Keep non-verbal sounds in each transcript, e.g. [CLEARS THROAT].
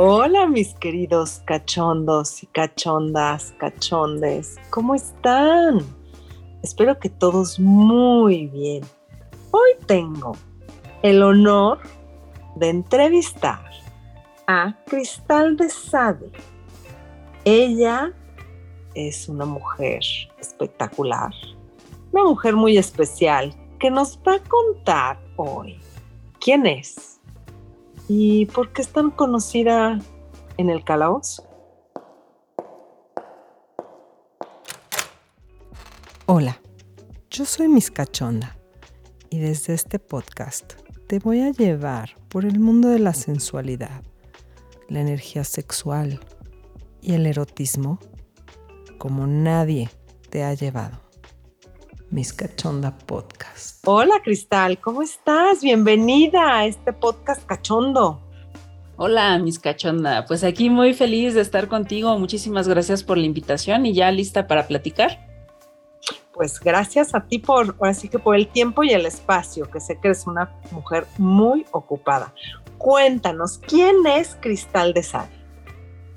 Hola mis queridos cachondos y cachondas, cachondes, ¿cómo están? Espero que todos muy bien. Hoy tengo el honor de entrevistar a Cristal de Sade. Ella es una mujer espectacular, una mujer muy especial que nos va a contar hoy quién es ¿Y por qué es tan conocida en el calabozo? Hola, yo soy Miss Cachonda y desde este podcast te voy a llevar por el mundo de la sensualidad, la energía sexual y el erotismo como nadie te ha llevado. Miss Cachonda Podcast. Hola Cristal, ¿cómo estás? Bienvenida a este podcast cachondo. Hola, Miss Cachonda. Pues aquí muy feliz de estar contigo. Muchísimas gracias por la invitación y ya lista para platicar. Pues gracias a ti por, así que por el tiempo y el espacio, que sé que eres una mujer muy ocupada. Cuéntanos, ¿quién es Cristal de Sal?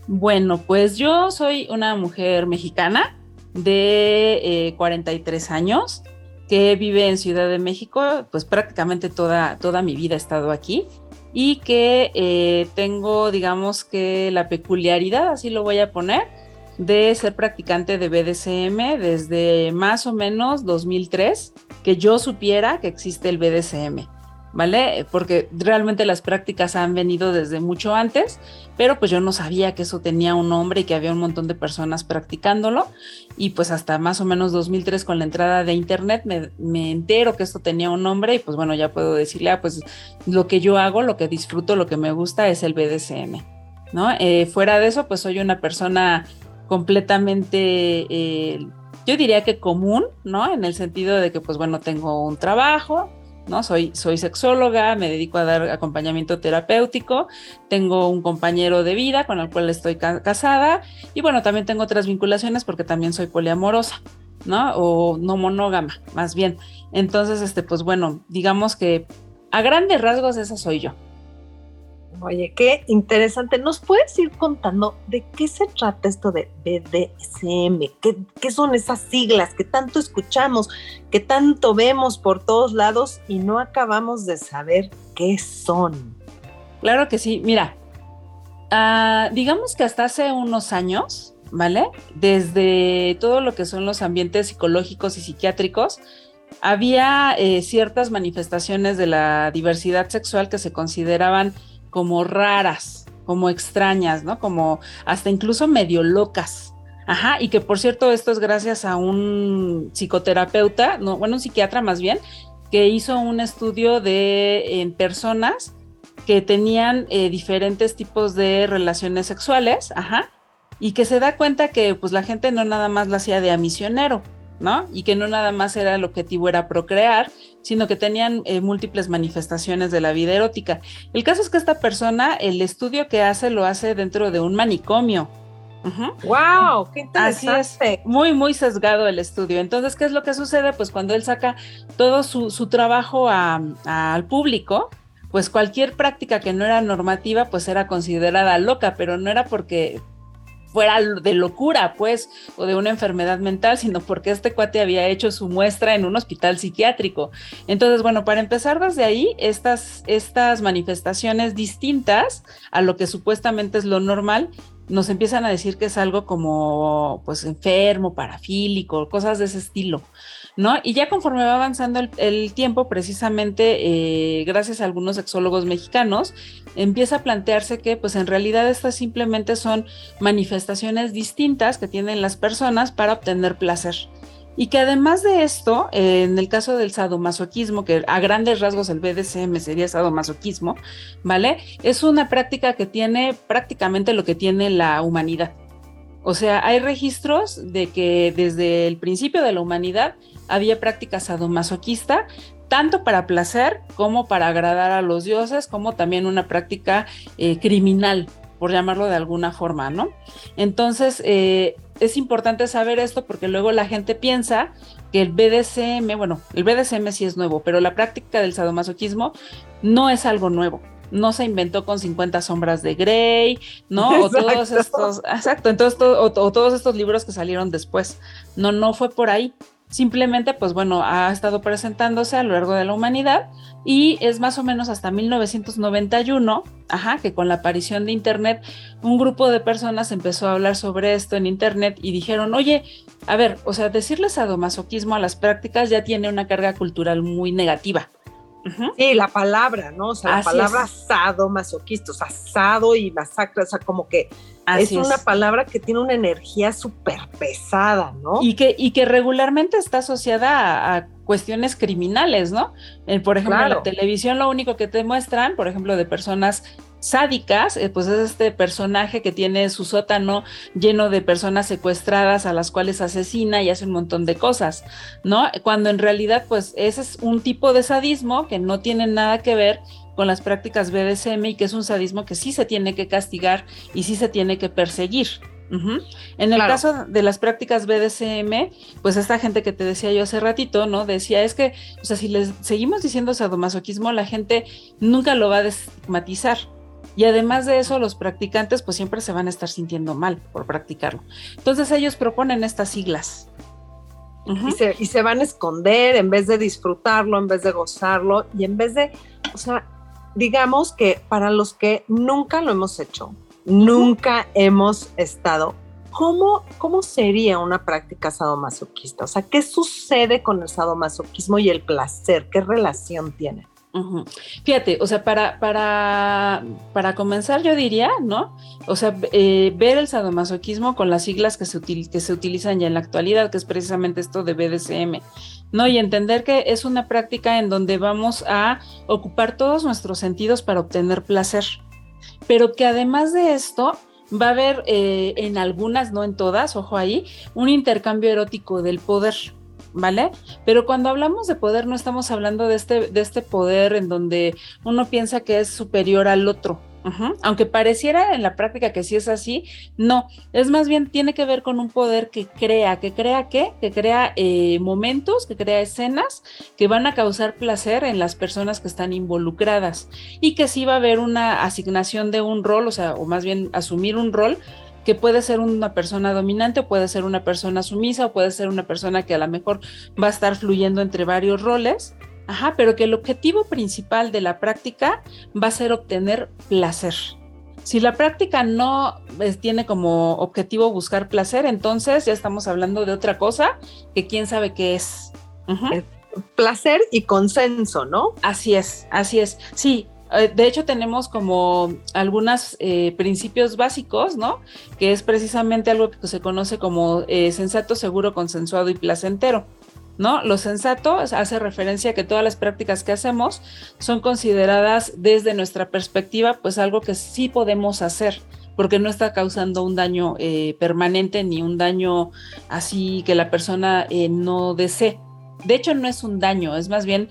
Bueno, pues yo soy una mujer mexicana de 43 eh, años que vive en Ciudad de México, pues prácticamente toda, toda mi vida he estado aquí y que eh, tengo, digamos que la peculiaridad, así lo voy a poner, de ser practicante de BDSM desde más o menos 2003, que yo supiera que existe el BDSM. ¿Vale? Porque realmente las prácticas han venido desde mucho antes, pero pues yo no sabía que eso tenía un nombre y que había un montón de personas practicándolo. Y pues hasta más o menos 2003 con la entrada de internet me, entero que esto tenía un nombre y pues bueno, ya puedo decirle, ah, pues lo que yo hago, lo que disfruto, lo que me gusta es el BDSM, ¿no? Eh, fuera de eso, pues soy una persona completamente... Eh, yo diría que común, ¿no? En el sentido de que, pues bueno, tengo un trabajo, ¿no? Soy, soy sexóloga, me dedico a dar acompañamiento terapéutico, tengo un compañero de vida con el cual estoy casada y bueno, también tengo otras vinculaciones porque también soy poliamorosa, ¿no? O no monógama, más bien. Entonces, este, pues bueno, digamos que a grandes rasgos esa soy yo. Oye, qué interesante. ¿Nos puedes ir contando de qué se trata esto de BDSM? ¿Qué, son esas siglas que tanto escuchamos, que tanto vemos por todos lados y no acabamos de saber qué son? Claro que sí. Mira, ah, digamos que hasta hace unos años, ¿vale? Desde todo lo que son los ambientes psicológicos y psiquiátricos, había eh, ciertas manifestaciones de la diversidad sexual que se consideraban como raras, como extrañas, ¿no? Como hasta incluso medio locas. Ajá, y que por cierto, esto es gracias a un psicoterapeuta, no, bueno, un psiquiatra más bien, que hizo un estudio de personas que tenían eh, diferentes tipos de relaciones sexuales, ajá, y que se da cuenta que pues la gente no nada más la hacía de a misionero, ¿no? Y que no nada más era el objetivo era procrear, sino que tenían eh, múltiples manifestaciones de la vida erótica. El caso es que esta persona, el estudio que hace, lo hace dentro de un manicomio. ¡Wow! ¡Qué interesante! Muy, muy sesgado el estudio. Entonces, ¿qué es lo que sucede? Pues cuando él saca todo su, trabajo al público, pues cualquier práctica que no era normativa, pues era considerada loca, pero no era porque fuera de locura, pues, o de una enfermedad mental, sino porque este cuate había hecho su muestra en un hospital psiquiátrico. Entonces, bueno, para empezar desde ahí, estas, estas manifestaciones distintas a lo que supuestamente es lo normal, nos empiezan a decir que es algo como, pues, enfermo, parafílico, cosas de ese estilo. ¿No? Y ya conforme va avanzando el, tiempo, precisamente eh, gracias a algunos sexólogos mexicanos, empieza a plantearse que pues en realidad estas simplemente son manifestaciones distintas que tienen las personas para obtener placer. Y que además de esto, en el caso del sadomasoquismo, que a grandes rasgos el BDSM sería sadomasoquismo, ¿vale? Es una práctica que tiene prácticamente lo que tiene la humanidad. O sea, hay registros de que desde el principio de la humanidad había práctica sadomasoquista, tanto para placer como para agradar a los dioses, como también una práctica eh, criminal, por llamarlo de alguna forma, ¿no? Entonces, eh, es importante saber esto porque luego la gente piensa que el BDSM, bueno, el BDSM sí es nuevo, pero la práctica del sadomasoquismo no es algo nuevo. no se inventó con 50 sombras de Grey, ¿no? O [LAUGHS] todos estos, exacto, entonces, o todos estos libros que salieron después. No, no fue por ahí simplemente, pues bueno, ha estado presentándose a lo largo de la humanidad y es más o menos hasta 1991, ajá, que con la aparición de Internet, un grupo de personas empezó a hablar sobre esto en Internet y dijeron, oye, a ver, o sea, decirle sadomasoquismo a las prácticas ya tiene una carga cultural muy negativa. Sí, la palabra, ¿no? O sea, la palabra sadomasoquista, o sea, sado y masacre, o sea, como que es una palabra que tiene una energía súper pesada, ¿no? Y que, y que regularmente está asociada a, cuestiones criminales, ¿no? Eh, por ejemplo, en la televisión lo único que te muestran, por ejemplo, de personas sádicas, eh, pues es este personaje que tiene su sótano lleno de personas secuestradas a las cuales asesina y hace un montón de cosas, ¿no? Cuando en realidad, pues ese es un tipo de sadismo que no tiene nada que ver con las prácticas BDSM y que es un sadismo que sí se tiene que castigar y sí se tiene que perseguir. En el caso de las prácticas BDSM, pues esta gente que te decía yo hace ratito, ¿no? Decía, es que, o sea, si les seguimos diciendo sadomasoquismo, la gente nunca lo va a destigmatizar. Y además de eso, los practicantes pues siempre se van a estar sintiendo mal por practicarlo. Entonces ellos proponen estas siglas. y, se, y se van a esconder en vez de disfrutarlo, en vez de gozarlo y en vez de, o sea, digamos que para los que nunca lo hemos hecho, nunca hemos estado, ¿cómo, ¿cómo sería una práctica sadomasoquista? O sea, ¿qué sucede con el sadomasoquismo y el placer? ¿Qué relación tiene? Fíjate, o sea, para, para, para comenzar yo diría, ¿no? O sea, eh, ver el sadomasoquismo con las siglas que se, que se utilizan ya en la actualidad, que es precisamente esto de BDSM, ¿no? Y entender que es una práctica en donde vamos a ocupar todos nuestros sentidos para obtener placer, pero que además de esto va a haber eh, en algunas, no en todas, ojo ahí, un intercambio erótico del poder. ¿Vale? Pero cuando hablamos de poder no estamos hablando de este, de este poder en donde uno piensa que es superior al otro. Aunque pareciera en la práctica que sí es así, no, es más bien tiene que ver con un poder que crea, que crea qué, que crea eh, momentos, que crea escenas que van a causar placer en las personas que están involucradas y que sí va a haber una asignación de un rol, o sea, o más bien asumir un rol que puede ser una persona dominante puede ser una persona sumisa o puede ser una persona que a lo mejor va a estar fluyendo entre varios roles, ajá, pero que el objetivo principal de la práctica va a ser obtener placer. Si la práctica no pues, tiene como objetivo buscar placer, entonces ya estamos hablando de otra cosa que quién sabe qué es. Placer y consenso, ¿no? Así es, así es. Sí, de hecho, tenemos como algunos eh, principios básicos, ¿no? Que es precisamente algo que se conoce como eh, sensato, seguro, consensuado y placentero. ¿No? Lo sensato hace referencia a que todas las prácticas que hacemos son consideradas desde nuestra perspectiva, pues algo que sí podemos hacer, porque no está causando un daño permanente ni un daño así que la persona no desee. De hecho, no es un daño, es más bien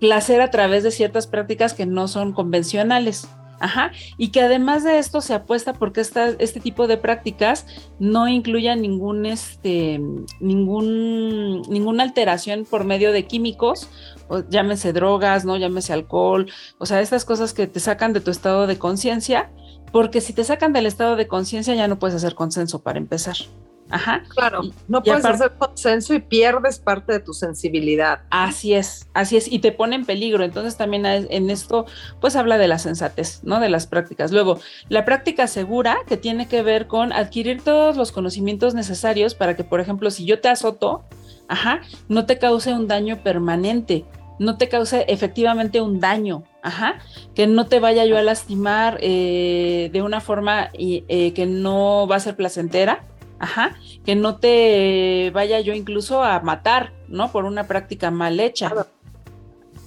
placer a través de ciertas prácticas que no son convencionales. Ajá, y que además de esto se apuesta porque esta, este tipo de prácticas no incluyan ningún, este, ningún, ninguna alteración por medio de químicos, o llámese drogas, ¿no? Llámese alcohol, o sea, estas cosas que te sacan de tu estado de conciencia, porque si te sacan del estado de conciencia ya no puedes hacer consenso para empezar. Ajá. Claro, no puedes hacer consenso y pierdes parte de tu sensibilidad. Así es, así es, y te pone en peligro. Entonces también en esto, pues habla de la sensatez, ¿no? De las prácticas. Luego, la práctica segura, que tiene que ver con adquirir todos los conocimientos necesarios para que, por ejemplo, si yo te azoto, ajá, no te cause un daño permanente, no te cause efectivamente un daño, ajá, que no te vaya yo a lastimar eh, de una forma eh, que no va a ser placentera Ajá, que no te vaya yo incluso a matar, ¿no? Por una práctica mal hecha.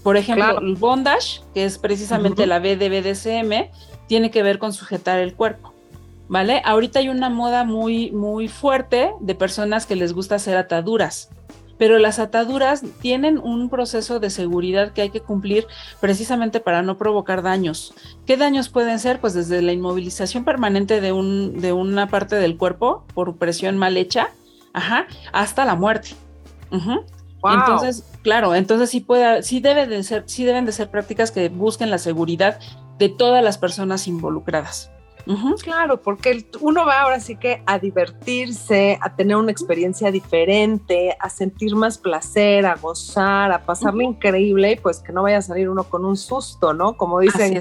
Por ejemplo, el bondage, que es precisamente la B de BDSM, tiene que ver con sujetar el cuerpo. ¿Vale? Ahorita hay una moda muy, muy fuerte de personas que les gusta hacer ataduras pero las ataduras tienen un proceso de seguridad que hay que cumplir precisamente para no provocar daños. ¿Qué daños pueden ser? Pues desde la inmovilización permanente de, un, de una parte del cuerpo por presión mal hecha, ajá, hasta la muerte. Entonces, claro, entonces sí puede, sí debe de ser, sí deben de ser prácticas que busquen la seguridad de todas las personas involucradas. Claro, porque uno va ahora sí que a divertirse, a tener una experiencia diferente, a sentir más placer, a gozar, a pasarlo increíble y pues que no vaya a salir uno con un susto, ¿no? Como dicen,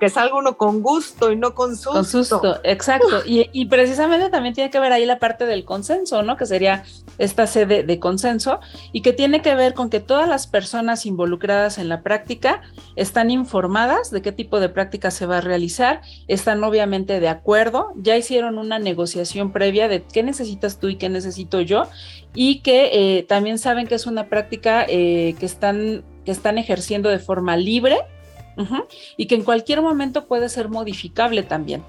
que salga uno con gusto y no con susto. Con susto, exacto. Y, precisamente también tiene que ver ahí la parte del consenso, ¿no? Que sería esta sede de consenso y que tiene que ver con que todas las personas involucradas en la práctica están informadas de qué tipo de práctica se va a realizar, están obviamente de acuerdo, ya hicieron una negociación previa de qué necesitas tú y qué necesito yo y que eh, también saben que es una práctica eh, que, están, que están ejerciendo de forma libre y que en cualquier momento puede ser modificable también.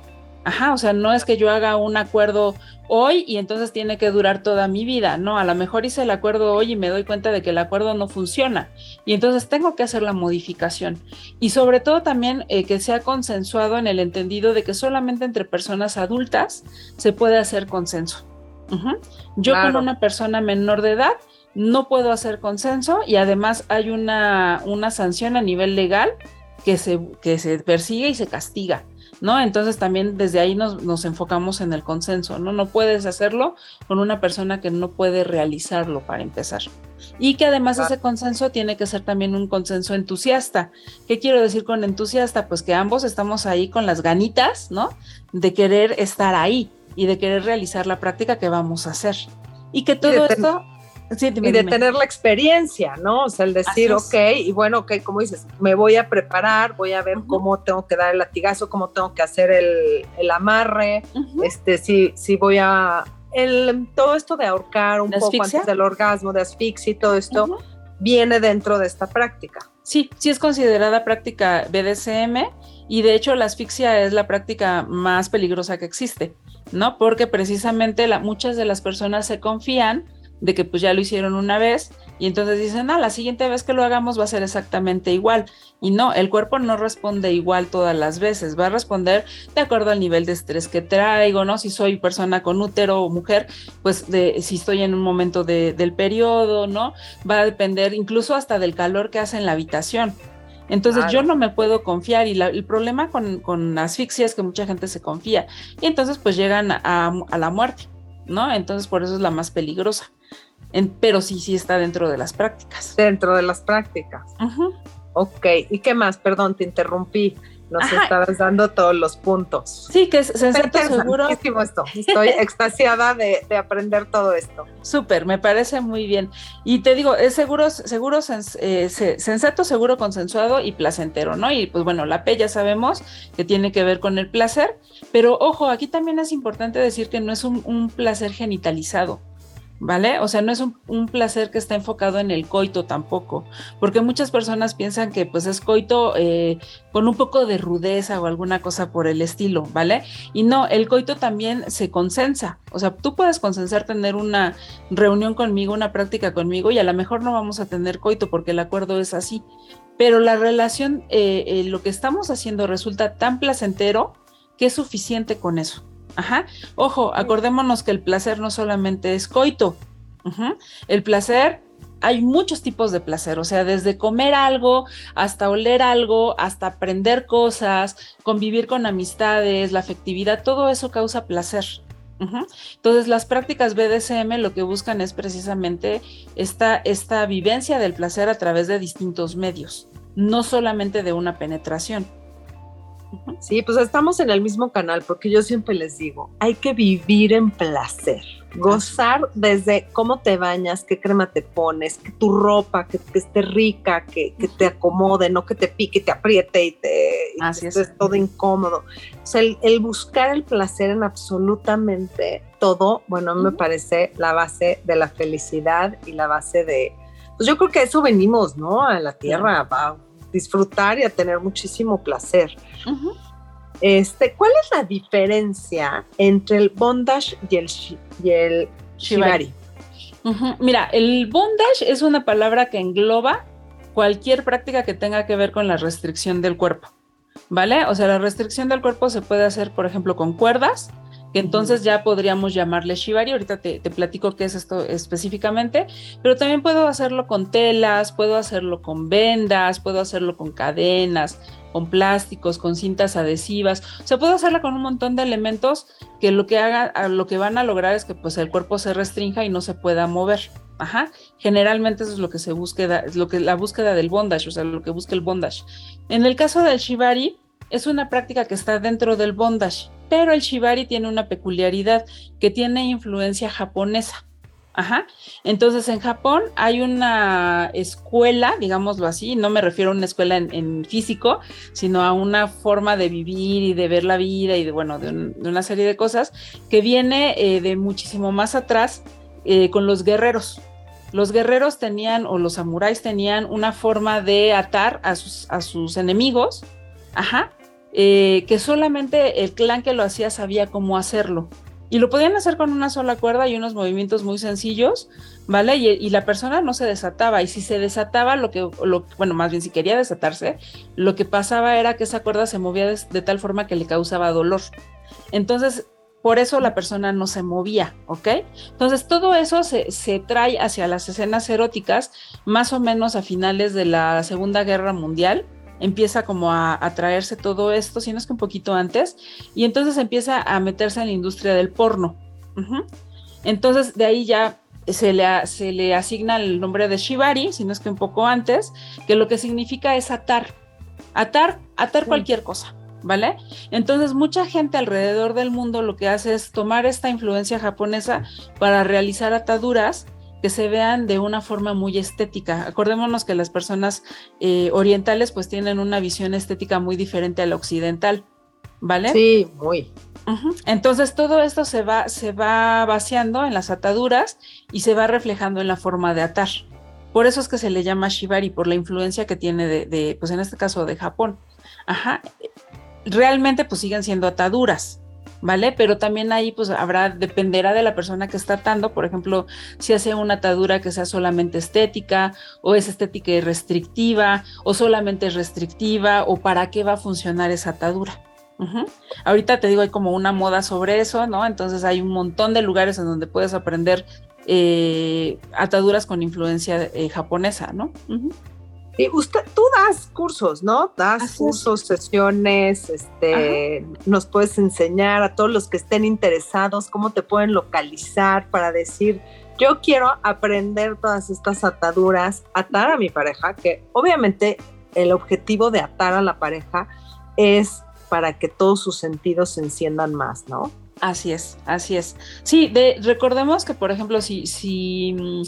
Ajá, o sea, no es que yo haga un acuerdo hoy y entonces tiene que durar toda mi vida, no, a lo mejor hice el acuerdo hoy y me doy cuenta de que el acuerdo no funciona y entonces tengo que hacer la modificación. Y sobre todo también eh, que sea consensuado en el entendido de que solamente entre personas adultas se puede hacer consenso. Yo con una persona menor de edad no puedo hacer consenso y además hay una, una sanción a nivel legal que se, que se persigue y se castiga, ¿no? Entonces también desde ahí nos, nos, enfocamos en el consenso, ¿no? No puedes hacerlo con una persona que no puede realizarlo para empezar. Y que además ese consenso tiene que ser también un consenso entusiasta. ¿Qué quiero decir con entusiasta? Pues que ambos estamos ahí con las ganitas, ¿no? De querer estar ahí y de querer realizar la práctica que vamos a hacer. Y que todo esto y de tener la experiencia, ¿no? O sea, el decir, ok, y bueno, ok, como dices, me voy a preparar, voy a ver cómo tengo que dar el latigazo, cómo tengo que hacer el, amarre, este, si, si voy a, el, todo esto de ahorcar un poco antes del orgasmo, de asfixia y todo esto, viene dentro de esta práctica. Sí, sí es considerada práctica BDSM y de hecho la asfixia es la práctica más peligrosa que existe, ¿no? Porque precisamente la, muchas de las personas se confían de que pues ya lo hicieron una vez y entonces dicen, ah, la siguiente vez que lo hagamos va a ser exactamente igual. Y no, el cuerpo no responde igual todas las veces, va a responder de acuerdo al nivel de estrés que traigo, ¿no? Si soy persona con útero o mujer, pues de, si estoy en un momento del periodo, ¿no? Va a depender incluso hasta del calor que hace en la habitación. Entonces yo no me puedo confiar y el problema con, con asfixia es que mucha gente se confía y entonces pues llegan a, a la muerte, ¿no? Entonces por eso es la más peligrosa pero sí, sí está dentro de las prácticas. Dentro de las prácticas. Ok, ¿y qué más? Perdón, te interrumpí. Nos estabas dando todos los puntos. Sí, que es sensato seguro. Esto. Estoy [LAUGHS] extasiada de, aprender todo esto. Súper, me parece muy bien. Y te digo, es seguro, seguro, eh, sensato, seguro, consensuado y placentero, ¿no? Y pues bueno, la P ya sabemos que tiene que ver con el placer, pero ojo, aquí también es importante decir que no es un placer genitalizado. ¿Vale? O sea, no es un, placer que está enfocado en el coito tampoco, porque muchas personas piensan que pues es coito eh, con un poco de rudeza o alguna cosa por el estilo, ¿vale? Y no, el coito también se consensa, o sea, tú puedes consensar tener una reunión conmigo, una práctica conmigo y a lo mejor no vamos a tener coito porque el acuerdo es así, pero la relación, eh, eh, lo que estamos haciendo resulta tan placentero que es suficiente con eso. Ajá. Ojo, acordémonos que el placer no solamente es coito. El placer, hay muchos tipos de placer, o sea, desde comer algo hasta oler algo, hasta aprender cosas, convivir con amistades, la afectividad, todo eso causa placer. Entonces, las prácticas BDSM lo que buscan es precisamente esta, esta vivencia del placer a través de distintos medios, no solamente de una penetración. Sí, pues estamos en el mismo canal porque yo siempre les digo, hay que vivir en placer, gozar desde cómo te bañas, qué crema te pones, que tu ropa, que, esté rica, que, te acomode, no que te pique, te apriete y te todo incómodo. O sea, el, buscar el placer en absolutamente todo, bueno, me parece la base de la felicidad y la base de, pues yo creo que a eso venimos, ¿no? A la tierra, a disfrutar y a tener muchísimo placer. Este, ¿Cuál es la diferencia entre el bondage y el, y el shibari? Mira, el bondage es una palabra que engloba cualquier práctica que tenga que ver con la restricción del cuerpo, ¿vale? O sea, la restricción del cuerpo se puede hacer, por ejemplo, con cuerdas, que entonces ya podríamos llamarle shibari. Ahorita te, platico qué es esto específicamente, pero también puedo hacerlo con telas, puedo hacerlo con vendas, puedo hacerlo con cadenas, con plásticos, con cintas adhesivas. O sea, puedo hacerla con un montón de elementos que lo que haga, lo que van a lograr es que pues el cuerpo se restrinja y no se pueda mover. Ajá. Generalmente eso es lo que se busca, es lo que la búsqueda del bondage, o sea, lo que busca el bondage. En el caso del shibari, es una práctica que está dentro del bondage, pero el shibari tiene una peculiaridad que tiene influencia japonesa. Ajá. Entonces, en Japón hay una escuela, digámoslo así, no me refiero a una escuela en, físico, sino a una forma de vivir y de ver la vida y de, bueno, de, una serie de cosas que viene eh, de muchísimo más atrás eh, con los guerreros. Los guerreros tenían, o los samuráis tenían una forma de atar a sus, a sus enemigos, ajá, eh, que solamente el clan que lo hacía sabía cómo hacerlo. Y lo podían hacer con una sola cuerda y unos movimientos muy sencillos, ¿vale? Y, la persona no se desataba. Y si se desataba, lo que, bueno, más bien si quería desatarse, lo que pasaba era que esa cuerda se movía de, tal forma que le causaba dolor. Entonces, por eso la persona no se movía, ¿ok? Entonces, todo eso se trae hacia las escenas eróticas más o menos a finales de la Segunda Guerra Mundial empieza como a, traerse todo esto, si no es que un poquito antes, y entonces empieza a meterse en la industria del porno. Entonces de ahí ya se le, se le asigna el nombre de Shibari, si no es que un poco antes, que lo que significa es atar, atar, atar cualquier cosa. ¿Vale? Entonces mucha gente alrededor del mundo lo que hace es tomar esta influencia japonesa para realizar ataduras que se vean de una forma muy estética. Acordémonos que las personas eh, orientales pues tienen una visión estética muy diferente a la occidental, ¿vale? Sí, muy. Entonces todo esto se va, se va vaciando en las ataduras y se va reflejando en la forma de atar. Por eso es que se le llama shibari, por la influencia que tiene de, de pues en este caso de Japón. Ajá. Realmente pues siguen siendo ataduras, ¿vale? Pero también ahí pues habrá, dependerá de la persona que está atando, por ejemplo, si hace una atadura que sea solamente estética o es estética y restrictiva o solamente es restrictiva o para qué va a funcionar esa atadura. Ahorita te digo, hay como una moda sobre eso, ¿no? Entonces hay un montón de lugares en donde puedes aprender eh, ataduras con influencia eh, japonesa, ¿no? Y usted, tú das cursos, ¿no? Das cursos, sesiones, este, nos puedes enseñar a todos los que estén interesados cómo te pueden localizar para decir, yo quiero aprender todas estas ataduras, atar a mi pareja, que obviamente el objetivo de atar a la pareja es para que todos sus sentidos se enciendan más, ¿no? Así es, así es. Sí, de, recordemos que, por ejemplo, si, si mm,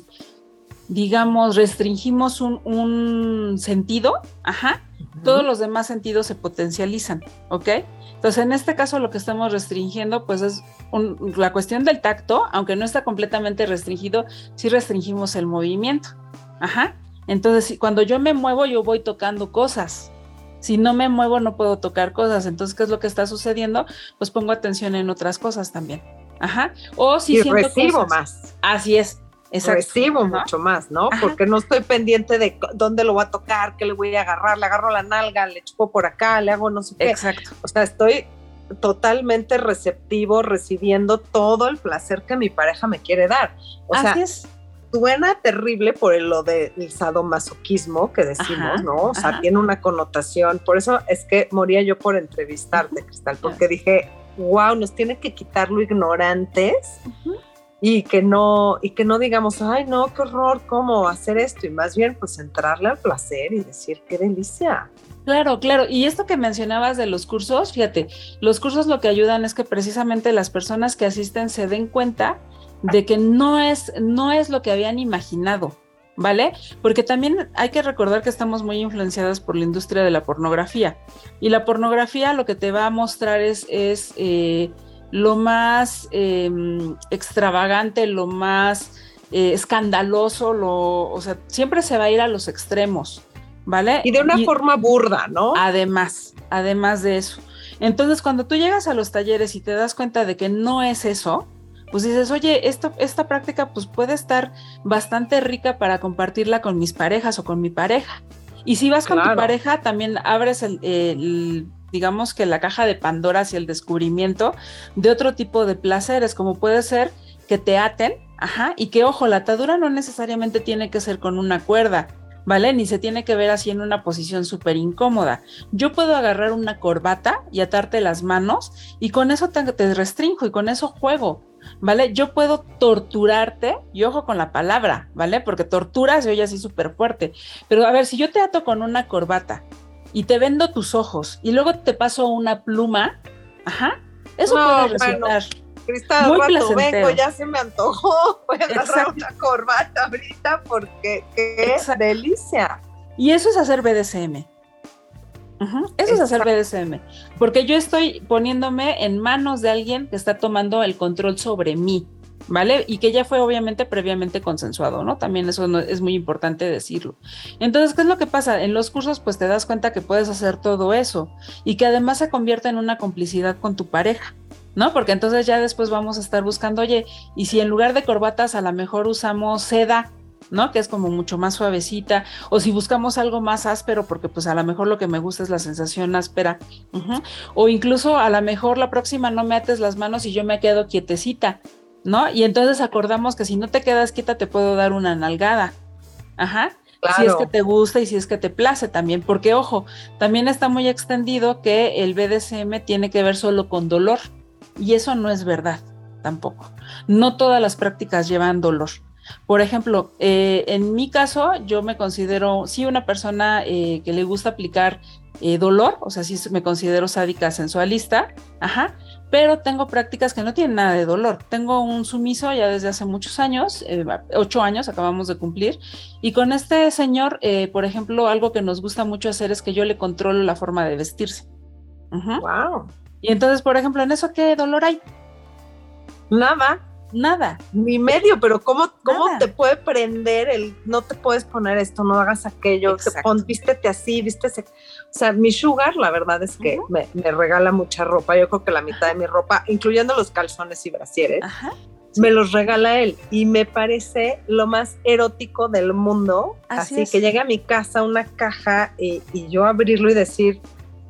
digamos, restringimos un, sentido, ajá, todos los demás sentidos se potencializan, ¿ok? Entonces, en este caso lo que estamos restringiendo, pues es la cuestión del tacto, aunque no está completamente restringido, sí restringimos el movimiento, ajá. Entonces, cuando yo me muevo, yo voy tocando cosas. Si no me muevo, no puedo tocar cosas. Entonces, ¿qué es lo que está sucediendo? Pues pongo atención en otras cosas también. Ajá. O si y recibo más. Así es recibo mucho más, ¿no? Porque no estoy pendiente de dónde lo voy a tocar, qué le voy a agarrar, le agarro la nalga, le chupo por acá, le hago no sé qué. Exacto. O sea, estoy totalmente receptivo, recibiendo todo el placer que mi pareja me quiere dar. O sea, es. suena terrible por lo del sadomasoquismo que decimos, ¿no? O sea, tiene una connotación. Por eso es que moría yo por entrevistarte, Cristal, porque dije, wow, nos tiene que quitar lo ignorantes y que no y que no digamos ay no qué horror cómo hacer esto y más bien pues entrarle al placer y decir qué delicia Claro, claro. Y esto que mencionabas de los cursos, fíjate, los cursos lo que ayudan es que precisamente las personas que asisten se den cuenta de que no es, no es lo que habían imaginado, ¿vale? Porque también hay que recordar que estamos muy influenciadas por la industria de la pornografía. Y la pornografía lo que te va a mostrar es, es eh, lo más em, extravagante, lo más eh, escandaloso, lo, o sea, siempre se va a ir a los extremos, ¿vale? Y de una forma burda, ¿no? Además, además de eso. Entonces, cuando tú llegas a los talleres y te das cuenta de que no es eso, pues dices, oye, esto, esta práctica pues puede estar bastante rica para compartirla con mis parejas o con mi pareja. Y si vas con tu pareja, también abres el digamos que la caja de Pandora hacia el descubrimiento de otro tipo de placeres, como puede ser que te aten, ajá, y que ojo, la atadura no necesariamente tiene que ser con una cuerda, ¿vale? Ni se tiene que ver así en una posición súper incómoda. Yo puedo agarrar una corbata y atarte las manos y con eso te, te, restringo y con eso juego, ¿vale? Yo puedo torturarte, y ojo con la palabra, ¿vale? Porque tortura se oye así súper fuerte. Pero a ver, si yo te ato con una corbata y te vendo tus ojos y luego te paso una pluma, ajá, eso No, puede bueno, resultar. Cristal, Muy rato placentero. vengo, ya se me antojó. [LAUGHS] Voy a agarrar Exacto. una corbata ahorita porque qué Exacto. delicia. Y eso es hacer BDSM. Ujú, Eso es hacer BDSM. Porque yo estoy poniéndome en manos de alguien que está tomando el control sobre mí, ¿vale? Y que ya fue obviamente previamente consensuado, ¿no? También eso no- es muy importante decirlo. Entonces, ¿qué es lo que pasa? En los cursos, pues te das cuenta que puedes hacer todo eso y que además se convierte en una complicidad con tu pareja. ¿No? Porque entonces ya después vamos a estar buscando, oye, y si en lugar de corbatas a lo mejor usamos seda, ¿no? Que es como mucho más suavecita, o si buscamos algo más áspero, porque pues a lo mejor lo que me gusta es la sensación áspera, o incluso a lo mejor la próxima no me ates las manos y yo me quedo quietecita, ¿no? Y entonces acordamos que si no te quedas quieta te puedo dar una nalgada, ajá. Claro. Si es que te gusta y si es que te place también, porque ojo, también está muy extendido que el BDSM tiene que ver solo con dolor y eso no es verdad tampoco. No todas las prácticas llevan dolor. Por ejemplo, eh, en mi caso, yo me considero, sí, una persona eh, que le gusta aplicar eh, dolor, o sea, sí me considero sádica sensualista, ajá, pero tengo prácticas que no tienen nada de dolor. Tengo un sumiso ya desde hace muchos años, eh, ocho años acabamos de cumplir, y con este señor, eh, por ejemplo, algo que nos gusta mucho hacer es que yo le controlo la forma de vestirse. Ujú. Wow. Y entonces, por ejemplo, en eso, ¿qué dolor hay? Nada, Nada. ni medio, pero ¿cómo, cómo te puede prender el no te puedes poner esto, no hagas aquello, te Exacto. pon, vístete así, vístese? O sea, mi sugar, la verdad es que me, me regala mucha ropa. Yo creo que la mitad de mi ropa, incluyendo los calzones y brasieres, Ajá. me los regala él y me parece lo más erótico del mundo. Así Así, es. que llegue a mi casa una caja y, y yo abrirlo y decir,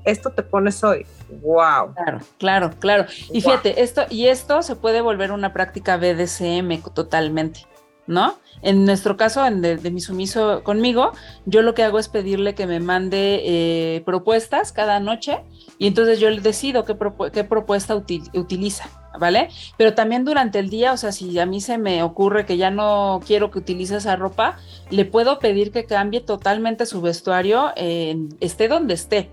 esto te pones hoy. Wow. Claro, claro, claro. Y fíjate, esto, y esto se puede volver una práctica BDSM totalmente, ¿no? En nuestro caso, en de, de mi sumiso conmigo, yo lo que hago es pedirle que me mande eh, propuestas cada noche y entonces yo le decido qué, propu- qué propuesta util- utiliza, ¿vale? Pero también durante el día, o sea, si a mí se me ocurre que ya no quiero que utilice esa ropa, le puedo pedir que cambie totalmente su vestuario, eh, esté donde esté.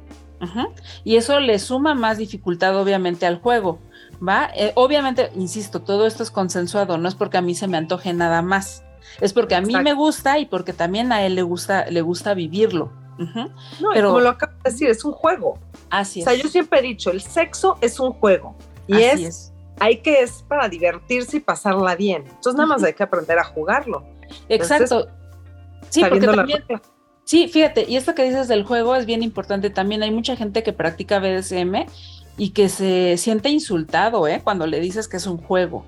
Y eso le suma más dificultad obviamente al juego, ¿va? Eh, obviamente, insisto, todo esto es consensuado, no es porque a mí se me antoje nada más, es porque a mí me gusta y porque también a él le gusta, le gusta vivirlo. No, Pero- como lo acabo de decir, es un juego. Así O es. sea, yo siempre he dicho, el sexo es un juego. Y Así es, es. hay que es para divertirse y pasarla bien. Entonces nada más hay que aprender a jugarlo. Exacto. Sí, porque también. Sí, fíjate, y esto que dices del juego es bien importante también. Hay mucha gente que practica BDSM y que se siente insultado, ¿eh? Cuando le dices que es un juego.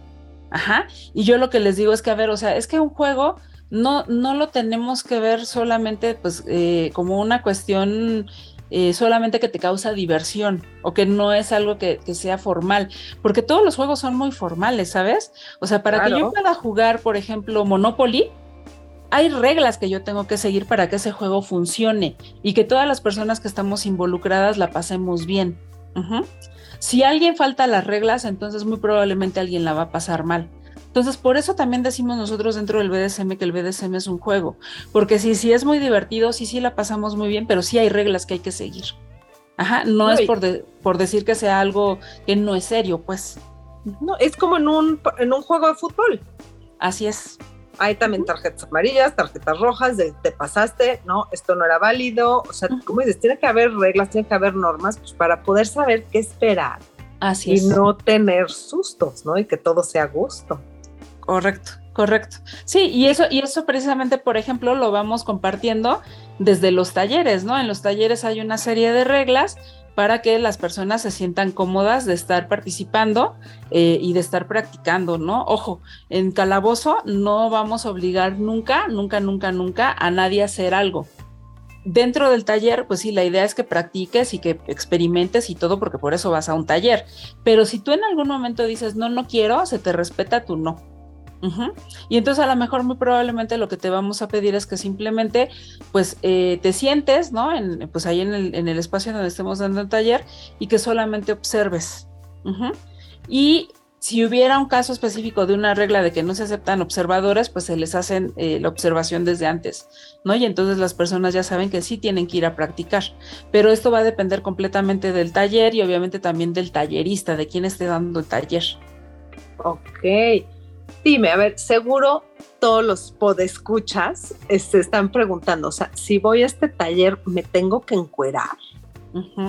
Ajá. Y yo lo que les digo es que, a ver, o sea, es que un juego no, no lo tenemos que ver solamente, pues, eh, como una cuestión eh, solamente que te causa diversión o que no es algo que, que sea formal, porque todos los juegos son muy formales, ¿sabes? O sea, para que yo pueda jugar, por ejemplo, Monopoly, hay reglas que yo tengo que seguir para que ese juego funcione y que todas las personas que estamos involucradas la pasemos bien. Si alguien falta las reglas, entonces muy probablemente alguien la va a pasar mal. Entonces, por eso también decimos nosotros dentro del BDSM que el BDSM es un juego, porque sí, sí es muy divertido, sí, sí la pasamos muy bien, pero sí hay reglas que hay que seguir. Ajá, no, No, es por, de- por decir que sea algo que no es serio, pues No, es como en un, en un juego de fútbol. así es. Hay también tarjetas amarillas, tarjetas rojas, de te pasaste, no, esto no era válido. O sea, como dices, tiene que haber reglas, tiene que haber normas pues, para poder saber qué esperar Así y es. no tener sustos, ¿no? Y que todo sea a gusto. Correcto, correcto. Sí, y eso, y eso precisamente, por ejemplo, lo vamos compartiendo desde los talleres, ¿no? En los talleres hay una serie de reglas para que las personas se sientan cómodas de estar participando eh, y de estar practicando, ¿no? Ojo, en calabozo no vamos a obligar nunca, nunca, nunca, nunca a nadie a hacer algo. dentro del taller, pues sí, la idea es que practiques y que experimentes y todo, porque por eso vas a un taller. Pero si tú en algún momento dices, no, no quiero, se te respeta tu no. Y entonces a lo mejor muy probablemente lo que te vamos a pedir es que simplemente pues eh, te sientes, ¿no? En, pues ahí en el, en el, espacio donde estemos dando el taller y que solamente observes. Y si hubiera un caso específico de una regla de que no se aceptan observadores, pues se les hacen eh, la observación desde antes, ¿no? Y entonces las personas ya saben que sí tienen que ir a practicar. Pero esto va a depender completamente del taller y obviamente también del tallerista, de quién esté dando el taller. Ok. Dime, a ver, seguro todos los podescuchas se este, están preguntando, o sea, si voy a este taller, ¿me tengo que encuerar?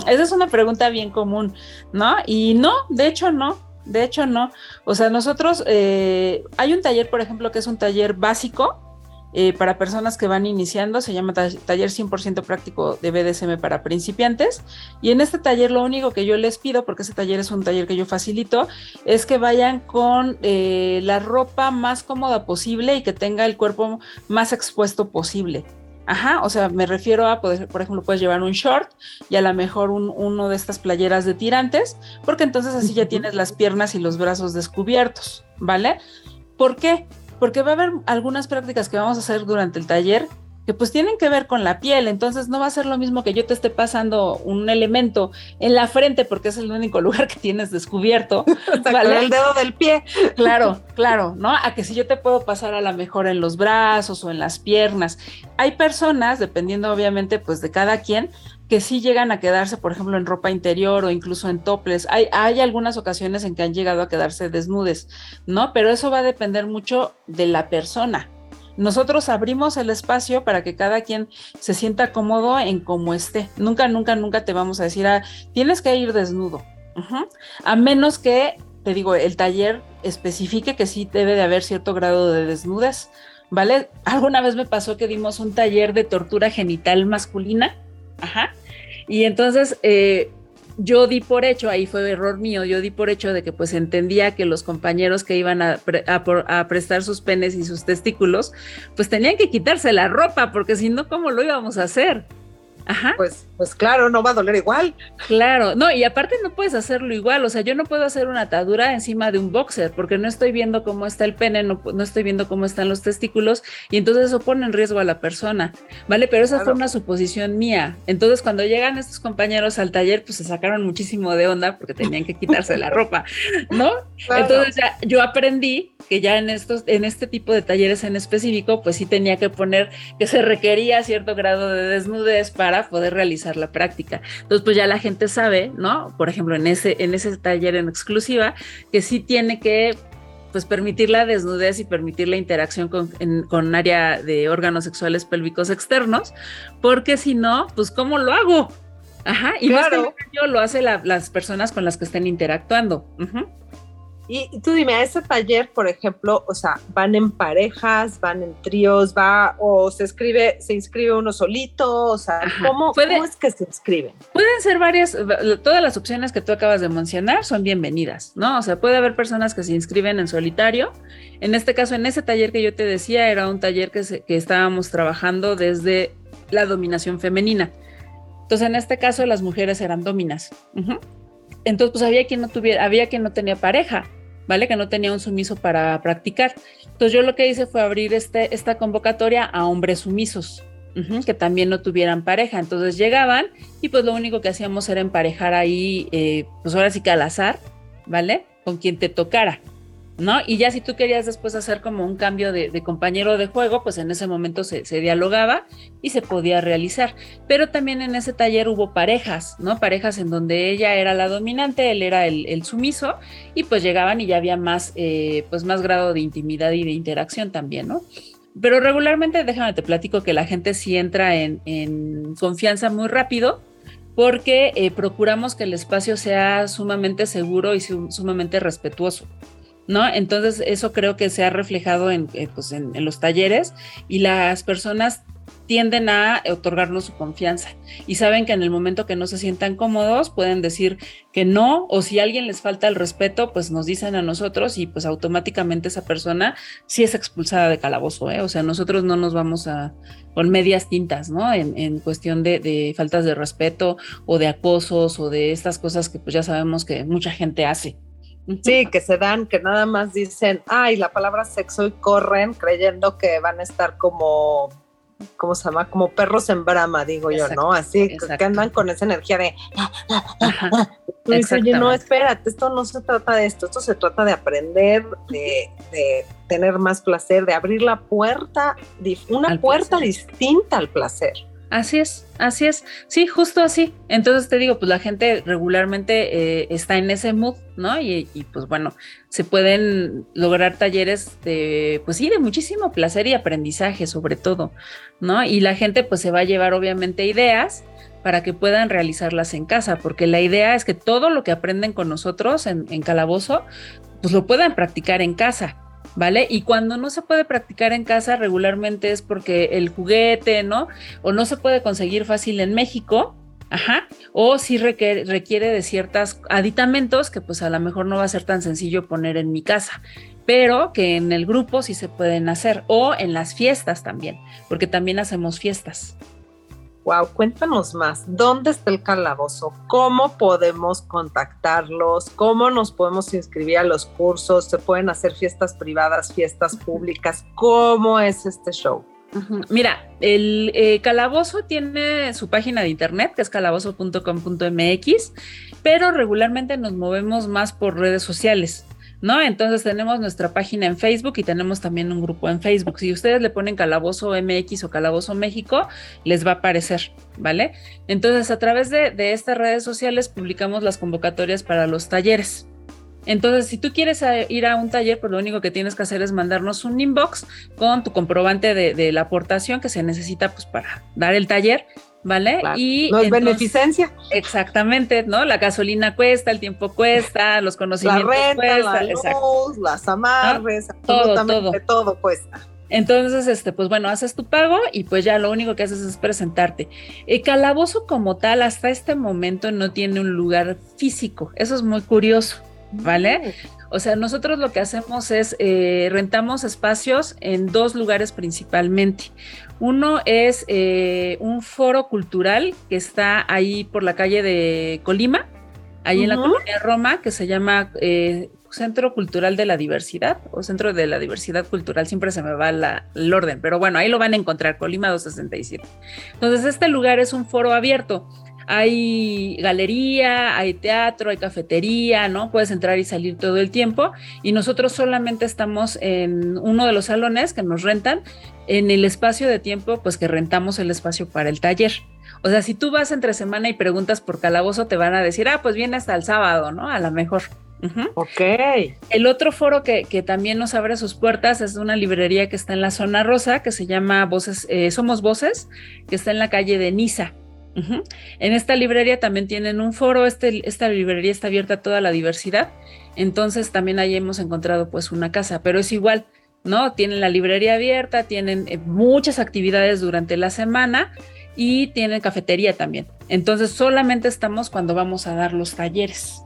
Esa es una pregunta bien común, ¿no? Y no, de hecho no de hecho no. O sea, nosotros, eh, hay un taller, por ejemplo, que es un taller básico eh, para personas que van iniciando, se llama taller 100% práctico de BDSM para principiantes. Y en este taller lo único que yo les pido, porque ese taller es un taller que yo facilito, es que vayan con eh, la ropa más cómoda posible y que tenga el cuerpo más expuesto posible. Ajá, o sea, me refiero a, por ejemplo, puedes llevar un short y a lo mejor un, uno de estas playeras de tirantes, porque entonces así ya tienes las piernas y los brazos descubiertos, ¿vale? ¿Por qué? Porque va a haber algunas prácticas que vamos a hacer durante el taller que pues tienen que ver con la piel, entonces no va a ser lo mismo que yo te esté pasando un elemento en la frente porque es el único [LAUGHS] lugar que tienes descubierto, [LAUGHS] ¿vale? el dedo del pie. [LAUGHS] Claro, claro, ¿no? A que si yo te puedo pasar a lo mejor en los brazos o en las piernas. Hay personas, dependiendo obviamente pues de cada quien, que sí llegan a quedarse, por ejemplo, en ropa interior o incluso en toples. Hay, hay algunas ocasiones en que han llegado a quedarse desnudes, ¿no? Pero eso va a depender mucho de la persona. Nosotros abrimos el espacio para que cada quien se sienta cómodo en cómo esté. Nunca, nunca, nunca te vamos a decir, ah, tienes que ir desnudo. A menos que, te digo, el taller especifique que sí debe de haber cierto grado de desnudez. ¿Vale? [LAUGHS] Alguna vez me pasó que dimos un taller de tortura genital masculina. Ajá. Y entonces eh, yo di por hecho, ahí fue error mío, yo di por hecho de que pues entendía que los compañeros que iban a, a, prestar sus penes y sus testículos, pues tenían que quitarse la ropa, porque si no, ¿cómo lo íbamos a hacer? Ajá. Pues, pues claro, no va a doler igual. Claro, no, y aparte no puedes hacerlo igual, o sea, yo no puedo hacer una atadura encima de un boxer porque no estoy viendo cómo está el pene, no, no estoy viendo cómo están los testículos y entonces eso pone en riesgo a la persona, ¿vale? Pero esa fue una suposición mía. Entonces cuando llegan estos compañeros al taller, pues se sacaron muchísimo de onda porque tenían que quitarse la ropa, ¿no? [LAUGHS] Entonces ya, yo aprendí que ya en estos, en este tipo de talleres en específico, pues sí tenía que poner que se requería cierto grado de desnudez para poder realizar la práctica. Entonces, pues ya la gente sabe, ¿no? Por ejemplo, en ese, en ese taller en exclusiva, que sí tiene que pues permitir la desnudez y permitir la interacción con, con área de órganos sexuales pélvicos externos, porque si no, pues ¿cómo lo hago? Ajá, y claro. no yo, lo hace las personas con las que estén interactuando. Y, tú dime, a ese taller, por ejemplo, o sea, van en parejas, van en tríos, va o se escribe, se inscribe uno solito, o sea, ¿cómo, es que se inscriben? Pueden ser varias, todas las opciones que tú acabas de mencionar son bienvenidas, ¿no? O sea, puede haber personas que se inscriben en solitario. En este caso, en ese taller que yo te decía, era un taller que, que estábamos trabajando desde la dominación femenina. Entonces, en este caso, las mujeres eran dominas. Entonces, pues había quien no tuviera, había quien no tenía pareja, ¿vale? Que no tenía un sumiso para practicar. Entonces, yo lo que hice fue abrir este, esta convocatoria a hombres sumisos, que también no tuvieran pareja. Entonces llegaban y pues lo único que hacíamos era emparejar ahí, eh, pues ahora sí que al azar, ¿vale? Con quien te tocara. ¿No? Y ya si tú querías después hacer como un cambio de, compañero de juego, pues en ese momento se, dialogaba y se podía realizar. Pero también en ese taller hubo parejas, ¿no? Parejas en donde ella era la dominante, él era el, sumiso, y pues llegaban y ya había más, eh, pues más grado de intimidad y de interacción también, ¿no? Pero regularmente, déjame te platico que la gente sí entra en, confianza muy rápido, porque eh, procuramos que el espacio sea sumamente seguro y sumamente respetuoso. ¿No? Entonces eso creo que se ha reflejado en, eh, pues en, los talleres y las personas tienden a otorgarnos su confianza y saben que en el momento que no se sientan cómodos pueden decir que no o si a alguien les falta el respeto, pues nos dicen a nosotros y pues automáticamente esa persona sí es expulsada de calabozo, ¿eh? o sea, nosotros no nos vamos a con medias tintas, ¿no? En, cuestión de, de, faltas de respeto o de acosos o de estas cosas que pues ya sabemos que mucha gente hace. Sí, que se dan, que nada más dicen, ay, la palabra sexo y corren creyendo que van a estar como, ¿cómo se llama? Como perros en brama, digo yo, ¿no? Así, que andan con esa energía de... oye, no, espérate, esto no se trata de esto, esto se trata de aprender, de, de tener más placer, de abrir la puerta, una puerta distinta al placer. Así es, así es. Sí, justo así. Entonces te digo, pues la gente regularmente eh, está en ese mood, ¿no? Y, pues bueno, se pueden lograr talleres de, pues sí, de muchísimo placer y aprendizaje sobre todo, ¿no? Y la gente pues se va a llevar obviamente ideas para que puedan realizarlas en casa, porque la idea es que todo lo que aprenden con nosotros en, en Calabozo, pues lo puedan practicar en casa. ¿Vale? Y cuando no se puede practicar en casa regularmente es porque el juguete, ¿no? O no se puede conseguir fácil en México, Ajá. O si requiere, requiere, de ciertos aditamentos que pues a lo mejor no va a ser tan sencillo poner en mi casa, pero que en el grupo sí se pueden hacer o en las fiestas también, porque también hacemos fiestas. Wow, cuéntanos más. ¿Dónde está el calabozo? ¿Cómo podemos contactarlos? ¿Cómo nos podemos inscribir a los cursos? ¿Se pueden hacer fiestas privadas, fiestas públicas? ¿Cómo es este show? Mira, el eh, calabozo tiene su página de internet, que es calabozo.com.mx, pero regularmente nos movemos más por redes sociales. ¿No? Entonces tenemos nuestra página en Facebook y tenemos también un grupo en Facebook. Si ustedes le ponen Calabozo MX o Calabozo México, les va a aparecer, ¿vale? Entonces a través de, estas redes sociales publicamos las convocatorias para los talleres. Entonces, si tú quieres ir a un taller, pues lo único que tienes que hacer es mandarnos un inbox con tu comprobante de, de la aportación que se necesita pues, para dar el taller ¿vale? Y no es beneficencia. Exactamente, ¿no? La gasolina cuesta, el tiempo cuesta, los conocimientos la renta, la luz, las amarres, todo, todo. todo cuesta. Entonces, este, pues bueno, haces tu pago y pues ya lo único que haces es presentarte. El calabozo como tal hasta este momento no tiene un lugar físico. Eso es muy curioso, ¿vale? O sea, nosotros lo que hacemos es eh, rentamos espacios en dos lugares principalmente. Uno es eh, un foro cultural que está ahí por la calle de Colima, ahí en la colonia Roma, que se llama eh, Centro Cultural de la Diversidad o Centro de la Diversidad Cultural, siempre se me va el orden, pero bueno, ahí lo van a encontrar, Colima 267. Entonces, este lugar es un foro abierto hay galería, hay teatro, hay cafetería, ¿no? Puedes entrar y salir todo el tiempo y nosotros solamente estamos en uno de los salones que nos rentan, en el espacio de tiempo, pues que rentamos el espacio para el taller. O sea, si tú vas entre semana y preguntas por calabozo, te van a decir, ah, pues viene hasta el sábado, ¿no? A lo mejor. Ok. El otro foro que, también nos abre sus puertas es una librería que está en la zona rosa, que se llama Voces, eh, Somos Voces, que está en la calle de Niza. En esta librería también tienen un foro, este, esta librería está abierta a toda la diversidad, entonces también ahí hemos encontrado pues una casa, pero es igual, ¿no? Tienen la librería abierta, tienen eh, muchas actividades durante la semana y tienen cafetería también. Entonces solamente estamos cuando vamos a dar los talleres.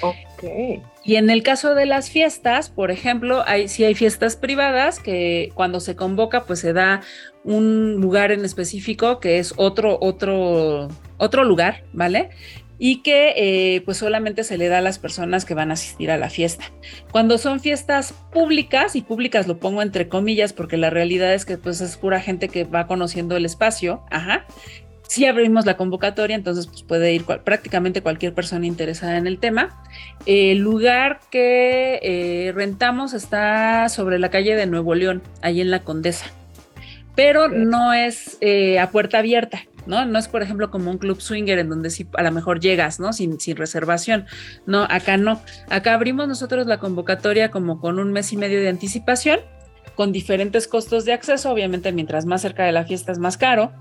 Ok. Y en el caso de las fiestas, por ejemplo, hay, si hay fiestas privadas que cuando se convoca, pues se da un lugar en específico que es otro, otro, otro lugar, ¿vale? y que eh, pues solamente se le da a las personas que van a asistir a la fiesta. Cuando son fiestas públicas, y públicas lo pongo entre comillas porque la realidad es que pues es pura gente que va conociendo el espacio, ajá, si abrimos la convocatoria, entonces pues puede ir prácticamente cualquier persona interesada en el tema. El lugar que eh, rentamos está sobre la calle de Nuevo León, ahí en la Condesa, pero no es eh, a puerta abierta. ¿no? No es, por ejemplo, como un club swinger en donde sí a lo mejor llegas, ¿no? Sin, sin reservación. No, acá no. Acá abrimos nosotros la convocatoria como con un mes y medio de anticipación con diferentes costos de acceso, obviamente mientras más cerca de la fiesta es más caro.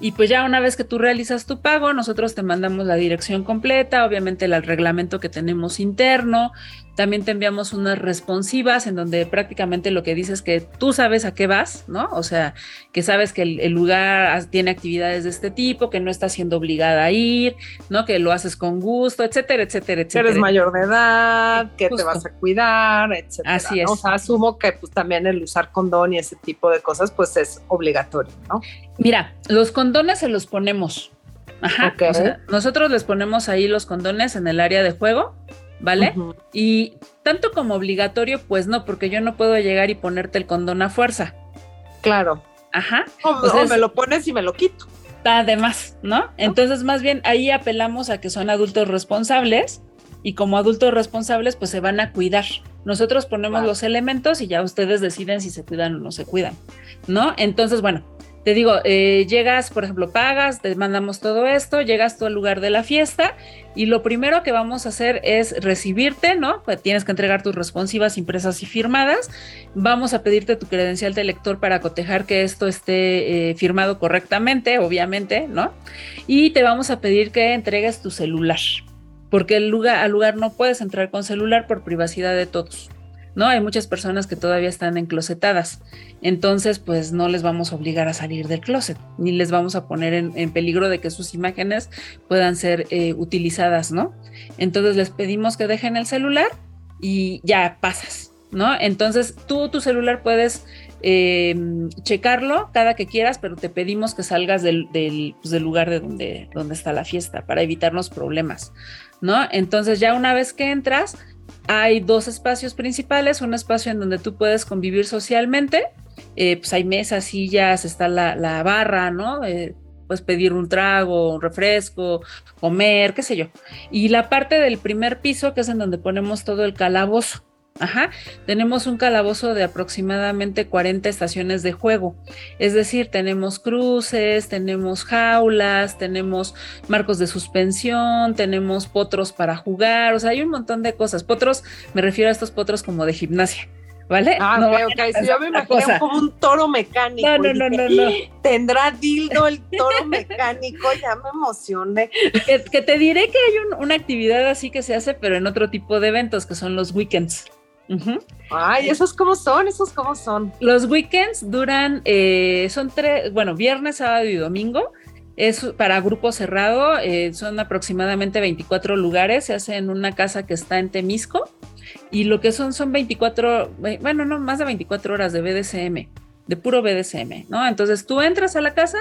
Y pues ya una vez que tú realizas tu pago, nosotros te mandamos la dirección completa, obviamente el reglamento que tenemos interno, también te enviamos unas responsivas en donde prácticamente lo que dices es que tú sabes a qué vas, ¿no? O sea, que sabes que el, lugar tiene actividades de este tipo, que no estás siendo obligada a ir, ¿no? Que lo haces con gusto, etcétera, etcétera, etcétera. Que eres mayor de edad, que te vas a cuidar, etcétera. Así es. O sea, asumo que pues también el usar condón y ese tipo de cosas pues es obligatorio, ¿no? Mira, los condones se los ponemos. Ajá. O sea, nosotros les ponemos ahí los condones en el área de juego ¿vale? Y tanto como obligatorio, pues no, porque yo no puedo llegar y ponerte el condón a fuerza. Claro. Ajá. O, me lo pones y me lo quito. Además, ¿no? Entonces, más bien ahí apelamos a que son adultos responsables y como adultos responsables, pues se van a cuidar. Nosotros ponemos los elementos y ya ustedes deciden si se cuidan o no se cuidan, ¿no? Entonces, bueno, te digo, eh, llegas, por ejemplo, pagas, te mandamos todo esto, llegas tú al lugar de la fiesta y lo primero que vamos a hacer es recibirte, ¿no? Pues tienes que entregar tus responsivas impresas y firmadas. Vamos a pedirte tu credencial de lector para cotejar que esto esté eh, firmado correctamente, obviamente, ¿no? Y te vamos a pedir que entregues tu celular, porque el lugar, al lugar no puedes entrar con celular por privacidad de todos. ¿No? Hay muchas personas que todavía están enclosetadas, entonces pues no les vamos a obligar a salir del closet, ni les vamos a poner en, peligro de que sus imágenes puedan ser eh, utilizadas, ¿no? Entonces les pedimos que dejen el celular y ya pasas, ¿no? Entonces tú tu celular puedes em, checarlo cada que quieras, pero te pedimos que salgas del, pues, del, lugar de donde, donde está la fiesta para evitarnos problemas, ¿no? Entonces ya una vez que entras, hay dos espacios principales, un espacio en donde tú puedes convivir socialmente, eh, pues hay mesas, sillas, está la, barra, ¿no? Puedes pedir un trago, un refresco, comer, qué sé yo. Y la parte del primer piso, que es en donde ponemos todo el calabozo. Ajá, tenemos un calabozo de aproximadamente 40 estaciones de juego. Es decir, tenemos cruces, tenemos jaulas, tenemos marcos de suspensión, tenemos potros para jugar, o sea, hay un montón de cosas. Potros, me refiero a estos potros como de gimnasia. ¿Vale? Ah, no ok, ok. Si yo me imagino como un toro mecánico. No, no, no, no, no, Tendrá dildo el toro mecánico, ya me emocioné. Que, te diré que hay una actividad así que se hace, pero en otro tipo de eventos, que son los weekends. Ay, esos cómo son, esos cómo son. Los weekends duran, eh, son tres, bueno, viernes, sábado y domingo. Es para grupo cerrado, eh, son aproximadamente 24 lugares, se hace en una casa que está en Temisco y lo que son son 24, bueno, no, más de 24 horas de BDSM, de puro BDSM, ¿no? Entonces tú entras a la casa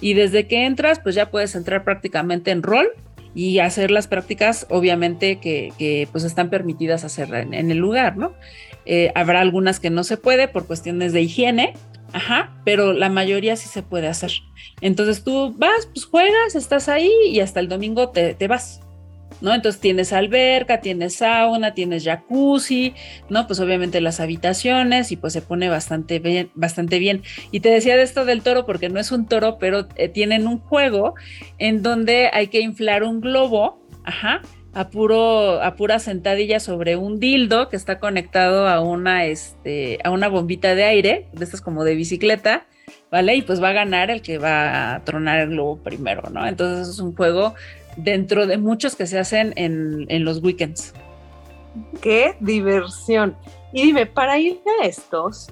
y desde que entras, pues ya puedes entrar prácticamente en rol y hacer las prácticas, obviamente, que, pues están permitidas hacer en, el lugar, ¿no? Eh, habrá algunas que no se puede por cuestiones de higiene, ajá, pero la mayoría sí se puede hacer. Entonces tú vas, pues juegas, estás ahí y hasta el domingo te, te vas, ¿no? Entonces tienes alberca, tienes sauna, tienes jacuzzi, ¿no? Pues obviamente las habitaciones y pues se pone bastante bien, bastante bien. Y te decía de esto del toro porque no es un toro, pero eh, tienen un juego en donde hay que inflar un globo, ajá, a, puro, a pura sentadilla sobre un dildo que está conectado a una, este, a una bombita de aire, de estas como de bicicleta, ¿vale? Y pues va a ganar el que va a tronar el globo primero, ¿no? Entonces es un juego dentro de muchos que se hacen en, los weekends. Qué diversión. Y dime, para ir a estos,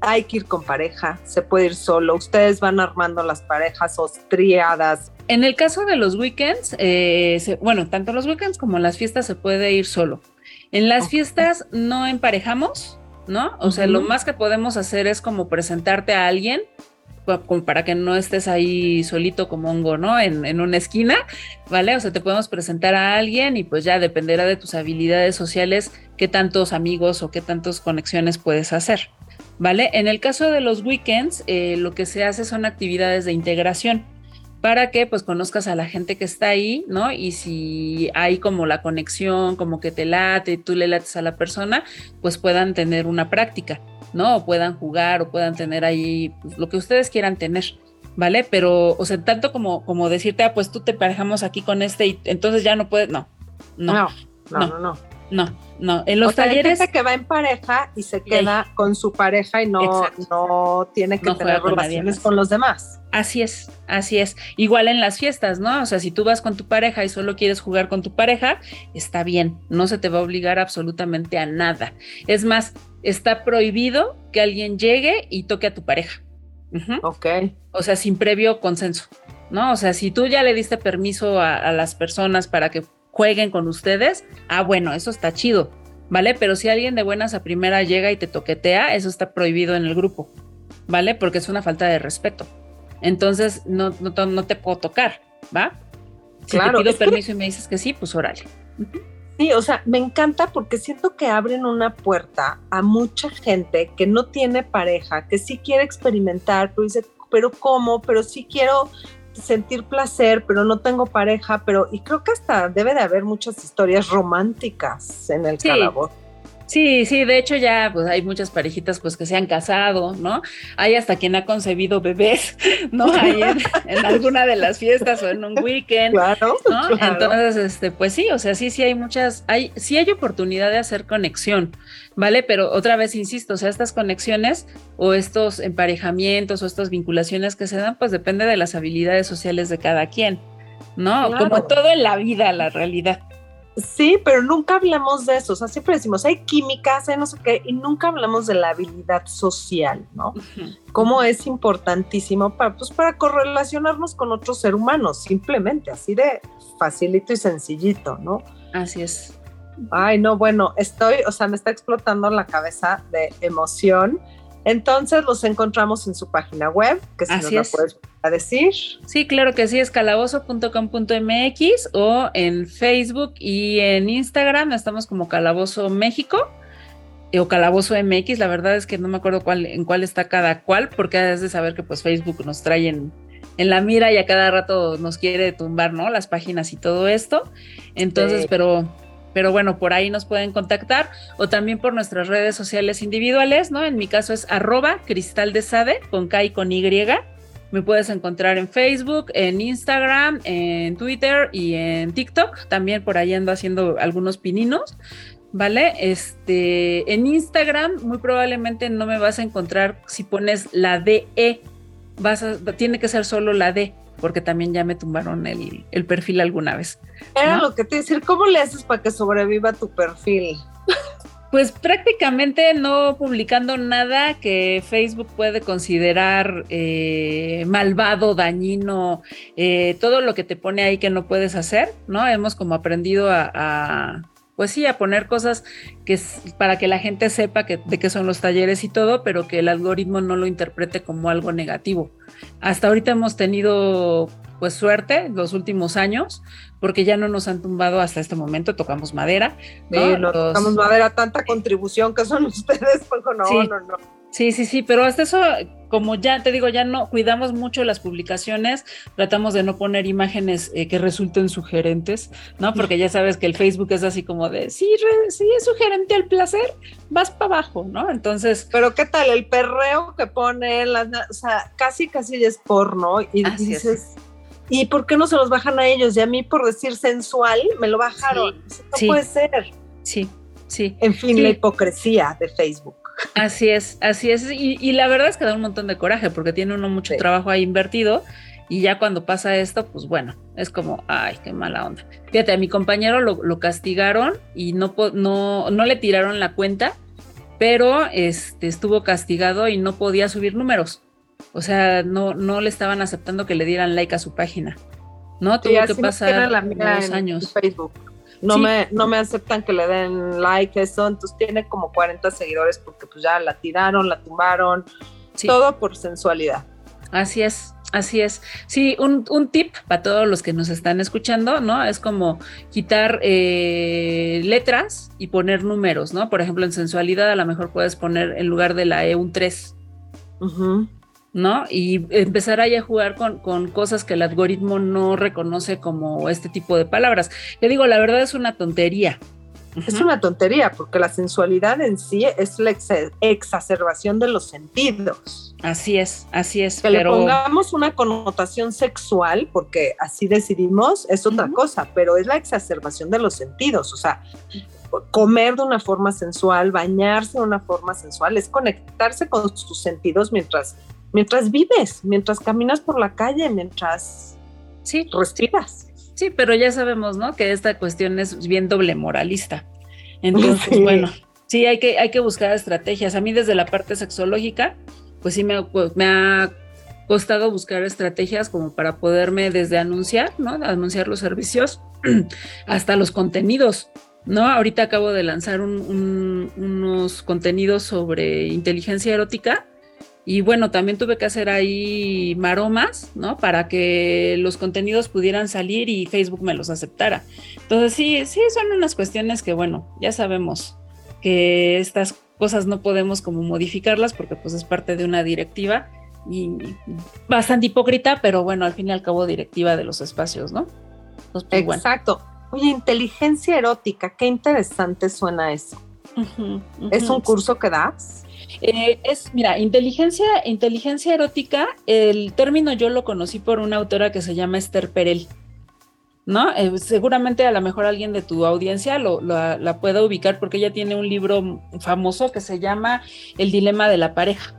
hay que ir con pareja, se puede ir solo, ustedes van armando las parejas o triadas. En el caso de los weekends, eh, bueno, tanto los weekends como las fiestas se puede ir solo. En las fiestas no emparejamos, ¿no? O sea, lo más que podemos hacer es como presentarte a alguien para que no estés ahí solito como hongo, ¿no? En, en, una esquina, ¿vale? O sea, te podemos presentar a alguien y pues ya dependerá de tus habilidades sociales qué tantos amigos o qué tantas conexiones puedes hacer, ¿vale? En el caso de los weekends, eh, lo que se hace son actividades de integración para que pues conozcas a la gente que está ahí, ¿no? Y si hay como la conexión, como que te late, tú le lates a la persona, pues puedan tener una práctica. ¿No? O puedan jugar o puedan tener ahí pues, lo que ustedes quieran tener, ¿vale? Pero, o sea, tanto como, como decirte, ah, pues tú te parejamos aquí con este y entonces ya no puedes, no, no. No, no, no, No, no. En los o sea, hay talleres. gente que va en pareja y se queda con su pareja y no, no tiene que No tener relaciones con los demás. Así es, así es. Igual en las fiestas, ¿no? O sea, si tú vas con tu pareja y solo quieres jugar con tu pareja, está bien, no se te va a obligar absolutamente a nada. Es más, está prohibido que alguien llegue y toque a tu pareja. Ujú. Ok. O sea, sin previo consenso, ¿no? O sea, si tú ya le diste permiso a, a las personas para que jueguen con ustedes, ah, bueno, eso está chido, ¿vale? Pero si alguien de buenas a primera llega y te toquetea, eso está prohibido en el grupo, ¿vale? Porque es una falta de respeto. Entonces, no, no, te- no te puedo tocar, ¿va? Si Claro, te pido que- permiso y me dices que sí, pues órale. Sí, o sea, me encanta porque siento que abren una puerta a mucha gente que no tiene pareja, que sí quiere experimentar, pero dice, pero ¿cómo? Pero sí quiero sentir placer, pero no tengo pareja, pero y creo que hasta debe de haber muchas historias románticas en el Sí. calabozo. Sí, sí, de hecho ya pues hay muchas parejitas pues que se han casado, ¿no? Hay hasta quien ha concebido bebés, [LAUGHS] ¿no? Ahí en, en alguna de las fiestas o en un weekend. Claro, ¿no? claro. Entonces, este, pues sí, o sea, sí, sí hay muchas, hay, sí hay oportunidad de hacer conexión, ¿vale? Pero otra vez insisto, o sea, estas conexiones o estos emparejamientos o estas vinculaciones que se dan, pues depende de las habilidades sociales de cada quien, ¿no? Claro. Como todo en la vida, la realidad. Sí, pero nunca hablamos de eso. O sea, siempre decimos, hay químicas, hay no sé qué, y nunca hablamos de la habilidad social, ¿no? Cómo es importantísimo para, pues, para correlacionarnos con otro ser humano, simplemente, así de facilito y sencillito, ¿no? Así es. Ay, no, bueno, estoy, o sea, me está explotando la cabeza de emoción. Entonces los encontramos en su página web, que si Así la es. puedes a decir. Sí, claro que sí, es calabozo.com.mx o en Facebook y en Instagram estamos como Calabozo México eh, o Calabozo MX, la verdad es que no me acuerdo cuál, en cuál está cada cual, porque has de saber que pues Facebook nos trae en, en la mira y a cada rato nos quiere tumbar, ¿no? Las páginas y todo esto. Entonces, Sí. pero, pero bueno, por ahí nos pueden contactar o también por nuestras redes sociales individuales, ¿no? En mi caso es arroba cristal de sade con K y con Y. Me puedes encontrar en Facebook, en Instagram, en Twitter y en TikTok. También por ahí ando haciendo algunos pininos. ¿Vale? Este, en Instagram muy probablemente no me vas a encontrar si pones la DE. Vas a, tiene que ser solo la D, porque también ya me tumbaron el, el perfil alguna vez. Era ¿No? lo que te iba a decir, ¿cómo le haces para que sobreviva tu perfil? Pues prácticamente no publicando nada que Facebook puede considerar eh, malvado, dañino, eh, todo lo que te pone ahí que no puedes hacer, ¿no? Hemos como aprendido a, pues sí, a poner cosas que para que la gente sepa que, de qué son los talleres y todo, pero que el algoritmo no lo interprete como algo negativo. Hasta ahorita hemos tenido pues suerte los últimos años, porque ya no nos han tumbado hasta este momento, tocamos madera. ¿no? Sí, no Los- tocamos madera, tanta contribución que son [LAUGHS] ustedes, pues no, Sí. no, no. Sí, sí, sí, pero hasta eso, como ya te digo, ya no cuidamos mucho las publicaciones, tratamos de no poner imágenes eh, que resulten sugerentes, ¿no? Porque ya sabes que el Facebook es así como de, sí, re- sí es sugerente al placer, vas para abajo, ¿no? Entonces, Pero qué tal el perreo que pone, las, o sea, casi casi es porno y es. dices, ¿y por qué no se los bajan a ellos? Y a mí por decir sensual me lo bajaron. No sí. puede ser. sí, sí, En fin, Sí. la hipocresía de Facebook. Así es, así es. Y, y la verdad es que da un montón de coraje porque tiene uno mucho Sí. trabajo ahí invertido. Y ya cuando pasa esto, pues bueno, es como, ay, qué mala onda. Fíjate, a mi compañero lo, lo castigaron y no, no, no le tiraron la cuenta, pero este, estuvo castigado y no podía subir números. O sea, no, no le estaban aceptando que le dieran like a su página. No, Sí, tuvo que pasar dos años. Facebook. No, Sí. me, no me aceptan que le den like eso, entonces tiene como 40 seguidores porque pues ya la tiraron, la tumbaron, Sí. todo por sensualidad. Así es, así es. Sí, un, un tip para todos los que nos están escuchando, ¿no? Es como quitar eh, letras y poner números, ¿no? Por ejemplo, en sensualidad a lo mejor puedes poner en lugar de la E un 3, Ujú. ¿No? Y empezar ahí a jugar con, con cosas que el algoritmo no reconoce como este tipo de palabras. Yo digo, la verdad es una tontería. Es una tontería porque la sensualidad en sí es la ex- exacerbación de los sentidos. Así es, así es, Que le pero pongamos una connotación sexual porque así decidimos es otra cosa, pero es la exacerbación de los sentidos. O sea, comer de una forma sensual, bañarse de una forma sensual, es conectarse con sus sentidos mientras, mientras vives, mientras caminas por la calle, mientras sí. respiras. Sí, pero ya sabemos, ¿no? Que esta cuestión es bien doble moralista. Entonces, bueno, sí, hay que, hay que buscar estrategias. A mí desde la parte sexológica, pues sí me, pues, me ha costado buscar estrategias como para poderme desde anunciar, ¿no? Anunciar los servicios [CLEARS THROAT] hasta los contenidos, ¿no? Ahorita acabo de lanzar unos contenidos sobre inteligencia erótica y bueno, también tuve que hacer ahí maromas, ¿no? Para que los contenidos pudieran salir y Facebook me los aceptara. Entonces sí, sí, son unas cuestiones que bueno, ya sabemos que estas cosas no podemos como modificarlas porque pues es parte de una directiva y bastante hipócrita, pero bueno, al fin y al cabo directiva de los espacios, ¿no? Pues, Exacto. Oye, inteligencia erótica, qué interesante suena eso. ¿Es un curso que das? Eh, es, mira, inteligencia, inteligencia erótica, el término yo lo conocí por una autora que se llama Esther Perel. ¿No? Eh, seguramente a lo mejor alguien de tu audiencia lo, la pueda ubicar porque ella tiene un libro famoso que se llama El dilema de la pareja.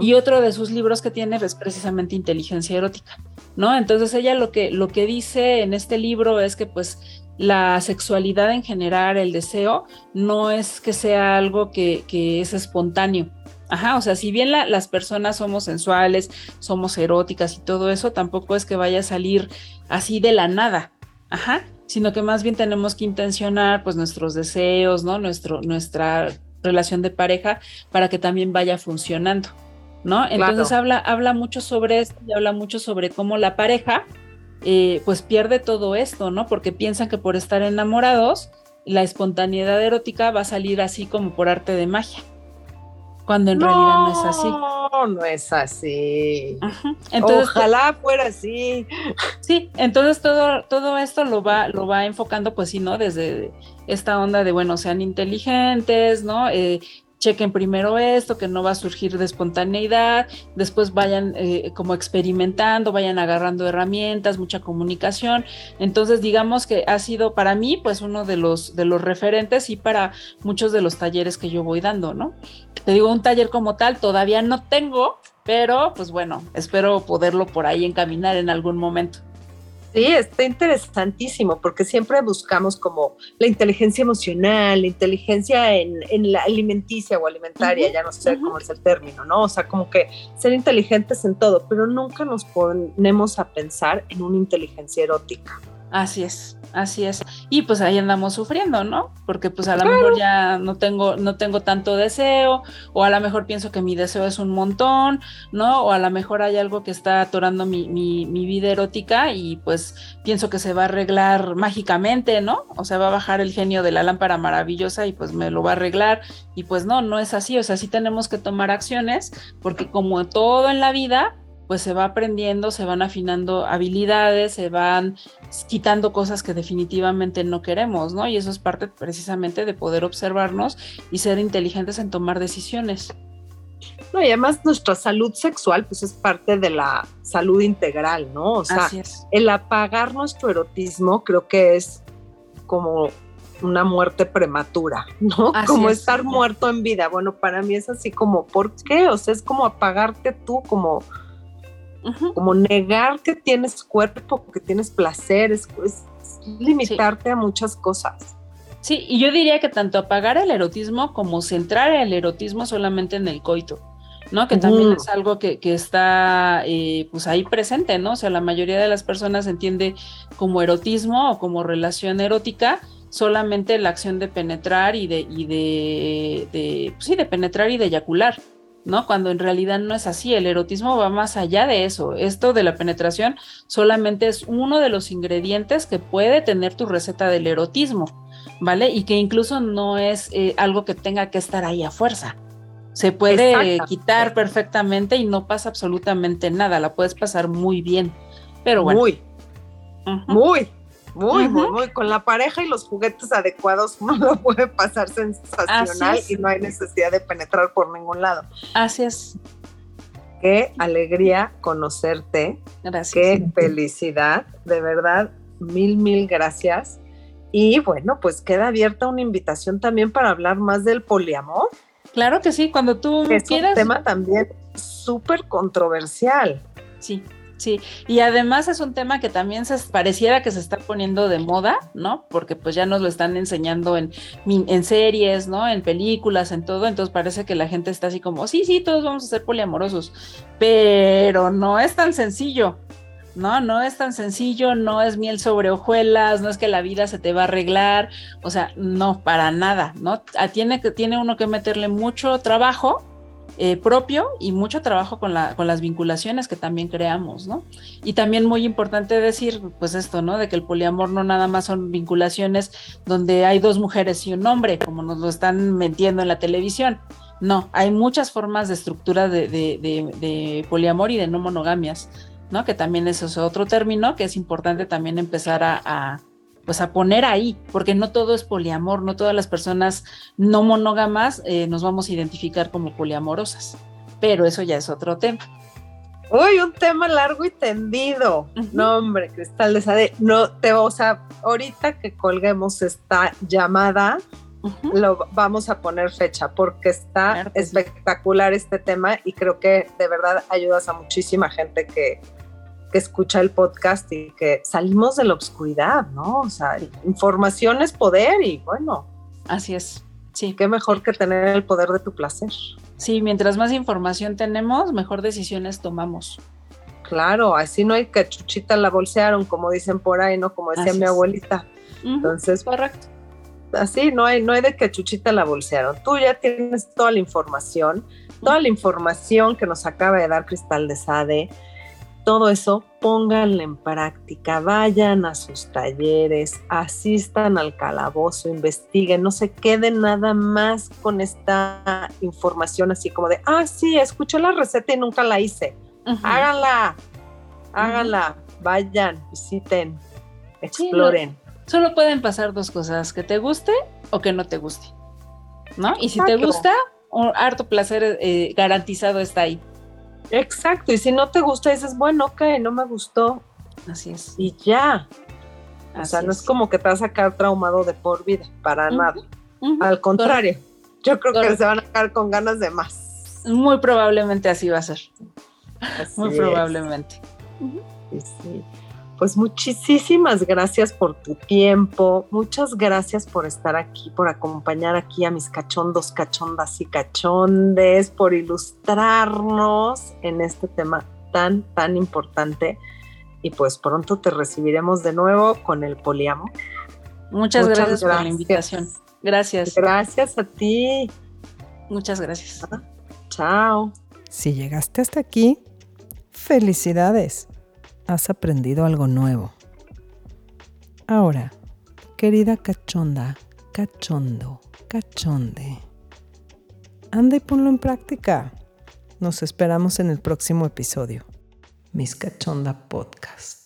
Y otro de sus libros que tiene es precisamente inteligencia erótica, ¿no? Entonces ella lo que, lo que dice en este libro es que pues la sexualidad en general, el deseo, no es que sea algo que, es espontáneo. Ajá, o sea, si bien las personas somos sensuales, somos eróticas y todo eso, tampoco es que vaya a salir así de la nada. Ajá, sino que más bien tenemos que intencionar pues nuestros deseos, ¿no? Nuestro, nuestra relación de pareja para que también vaya funcionando, ¿no? Entonces habla, habla mucho sobre esto y habla mucho sobre cómo la pareja eh, pues pierde todo esto, ¿no? Porque piensan que por estar enamorados, la espontaneidad erótica va a salir así como por arte de magia, cuando en realidad no es así. No, no es así. Entonces, Ojalá fuera así. Sí, entonces todo, todo esto lo va, lo va enfocando, pues sí, ¿no? Desde esta onda de, bueno, sean inteligentes, ¿no? Eh, chequen primero esto, que no va a surgir de espontaneidad, después vayan eh, como experimentando, vayan agarrando herramientas, mucha comunicación. Entonces, digamos que ha sido para mí, pues, uno de los, de los referentes y para muchos de los talleres que yo voy dando, ¿no? Te digo, un taller como tal todavía no tengo, pero pues bueno, espero poderlo por ahí encaminar en algún momento. Sí, está interesantísimo porque siempre buscamos como la inteligencia emocional, la inteligencia en, la alimenticia o alimentaria, ya no sé cómo es el término, ¿no? O sea, como que ser inteligentes en todo, pero nunca nos ponemos a pensar en una inteligencia erótica. Así es, así es. Y pues ahí andamos sufriendo, ¿no? Porque pues a lo mejor ya no tengo, no tengo tanto deseo, o a lo mejor pienso que mi deseo es un montón, ¿no? O a lo mejor hay algo que está atorando mi, mi, mi vida erótica y pues pienso que se va a arreglar mágicamente, ¿no? O sea, va a bajar el genio de la lámpara maravillosa y pues me lo va a arreglar. Y pues no, no es así. O sea, sí tenemos que tomar acciones, porque como todo en la vida, pues se va aprendiendo, se van afinando habilidades, se van quitando cosas que definitivamente no queremos, ¿no? Y eso es parte precisamente de poder observarnos y ser inteligentes en tomar decisiones. No, y además nuestra salud sexual pues es parte de la salud integral, ¿no? O sea, el apagar nuestro erotismo creo que es como una muerte prematura, ¿no? como estar muerto en vida. Bueno, para mí es así como, ¿por qué? O sea, es como apagarte tú, como como negar que tienes cuerpo, que tienes placer, es, limitarte a muchas cosas. Sí, y yo diría que tanto apagar el erotismo como centrar el erotismo solamente en el coito, ¿no? Que también es algo que, está eh, pues ahí presente, ¿no? O sea, la mayoría de las personas entiende como erotismo o como relación erótica solamente la acción de penetrar y de, y de, de pues sí, de penetrar y de eyacular. ¿No? Cuando en realidad no es así, el erotismo va más allá de eso. Esto de la penetración solamente es uno de los ingredientes que puede tener tu receta del erotismo, ¿vale? Y que incluso no es eh, algo que tenga que estar ahí a fuerza. Se puede quitar perfectamente y no pasa absolutamente nada, la puedes pasar muy bien. Pero bueno. Muy, muy, muy, muy, muy, con la pareja y los juguetes adecuados [LAUGHS] uno lo puede pasar sensacional y no hay necesidad de penetrar por ningún lado. Así es. Qué alegría conocerte. Gracias. Qué felicidad. De verdad, mil, mil gracias. Y bueno, pues queda abierta una invitación también para hablar más del poliamor. Claro que sí, cuando tú quieras. Es un tema también súper controversial. Sí, Sí, y además es un tema que también se pareciera que se está poniendo de moda, ¿no? Porque pues ya nos lo están enseñando en, en series, ¿no? En películas, en todo, entonces parece que la gente está así como, sí, sí, todos vamos a ser poliamorosos, pero no es tan sencillo, ¿no? No es tan sencillo, no es miel sobre hojuelas, no es que la vida se te va a arreglar, o sea, no, para nada, ¿no? Ah, tiene, tiene uno que meterle mucho trabajo eh, propio y mucho trabajo con, la, con las vinculaciones que también creamos, ¿no? Y también muy importante decir, pues esto, ¿no? De que el poliamor no nada más son vinculaciones donde hay dos mujeres y un hombre, como nos lo están metiendo en la televisión. No, hay muchas formas de estructura de, de poliamor y de no monogamias, ¿no? Que también eso es otro término que es importante también empezar a pues a poner ahí, porque no todo es poliamor, no todas las personas no monógamas eh, nos vamos a identificar como poliamorosas, pero eso ya es otro tema. Uy, un tema largo y tendido. No, hombre, Cristal de Sade, no te, o sea, ahorita que colguemos esta llamada, lo vamos a poner fecha porque está espectacular este tema y creo que de verdad ayudas a muchísima gente que, que escucha el podcast y que salimos de la oscuridad, ¿no? O sea, información es poder y bueno. Así es. Sí. Qué mejor que tener el poder de tu placer. Sí, mientras más información tenemos, mejor decisiones tomamos. Claro, así no hay que chuchita la bolsearon, como dicen por ahí, ¿no? Como decía mi abuelita. Entonces, correcto. Así no hay, no hay de que chuchita la bolsearon. Tú ya tienes toda la información, toda la información que nos acaba de dar Cristal de Sade todo eso pónganlo en práctica, vayan a sus talleres, asistan al calabozo, investiguen, no se queden nada más con esta información así como de, ah, sí, escuché la receta y nunca la hice. Háganla, háganla, vayan, visiten, exploren. solo pueden pasar dos cosas, que te guste o que no te guste. ¿No? Y si te gusta, un harto placer eh, garantizado está ahí. Exacto, y si no te gusta, dices, bueno, ok, no me gustó. Así es. Y ya. o sea, no es. como que te vas a sacar traumado de por vida, para nada. Al contrario, yo creo que se van a quedar con ganas de más. Muy probablemente así va a ser. Muy probablemente. sí. Pues muchísimas gracias por tu tiempo, muchas gracias por estar aquí, por acompañar aquí a mis cachondos, cachondas y cachondes, por ilustrarnos en este tema tan, tan importante. Y pues pronto te recibiremos de nuevo con el poliamor. Muchas, gracias, por la invitación. Gracias. Gracias a ti. Muchas gracias. Chao. Si llegaste hasta aquí, felicidades has aprendido algo nuevo. Ahora, querida cachonda, cachondo, cachonde, anda y ponlo en práctica. Nos esperamos en el próximo episodio. Mis Cachonda Podcast.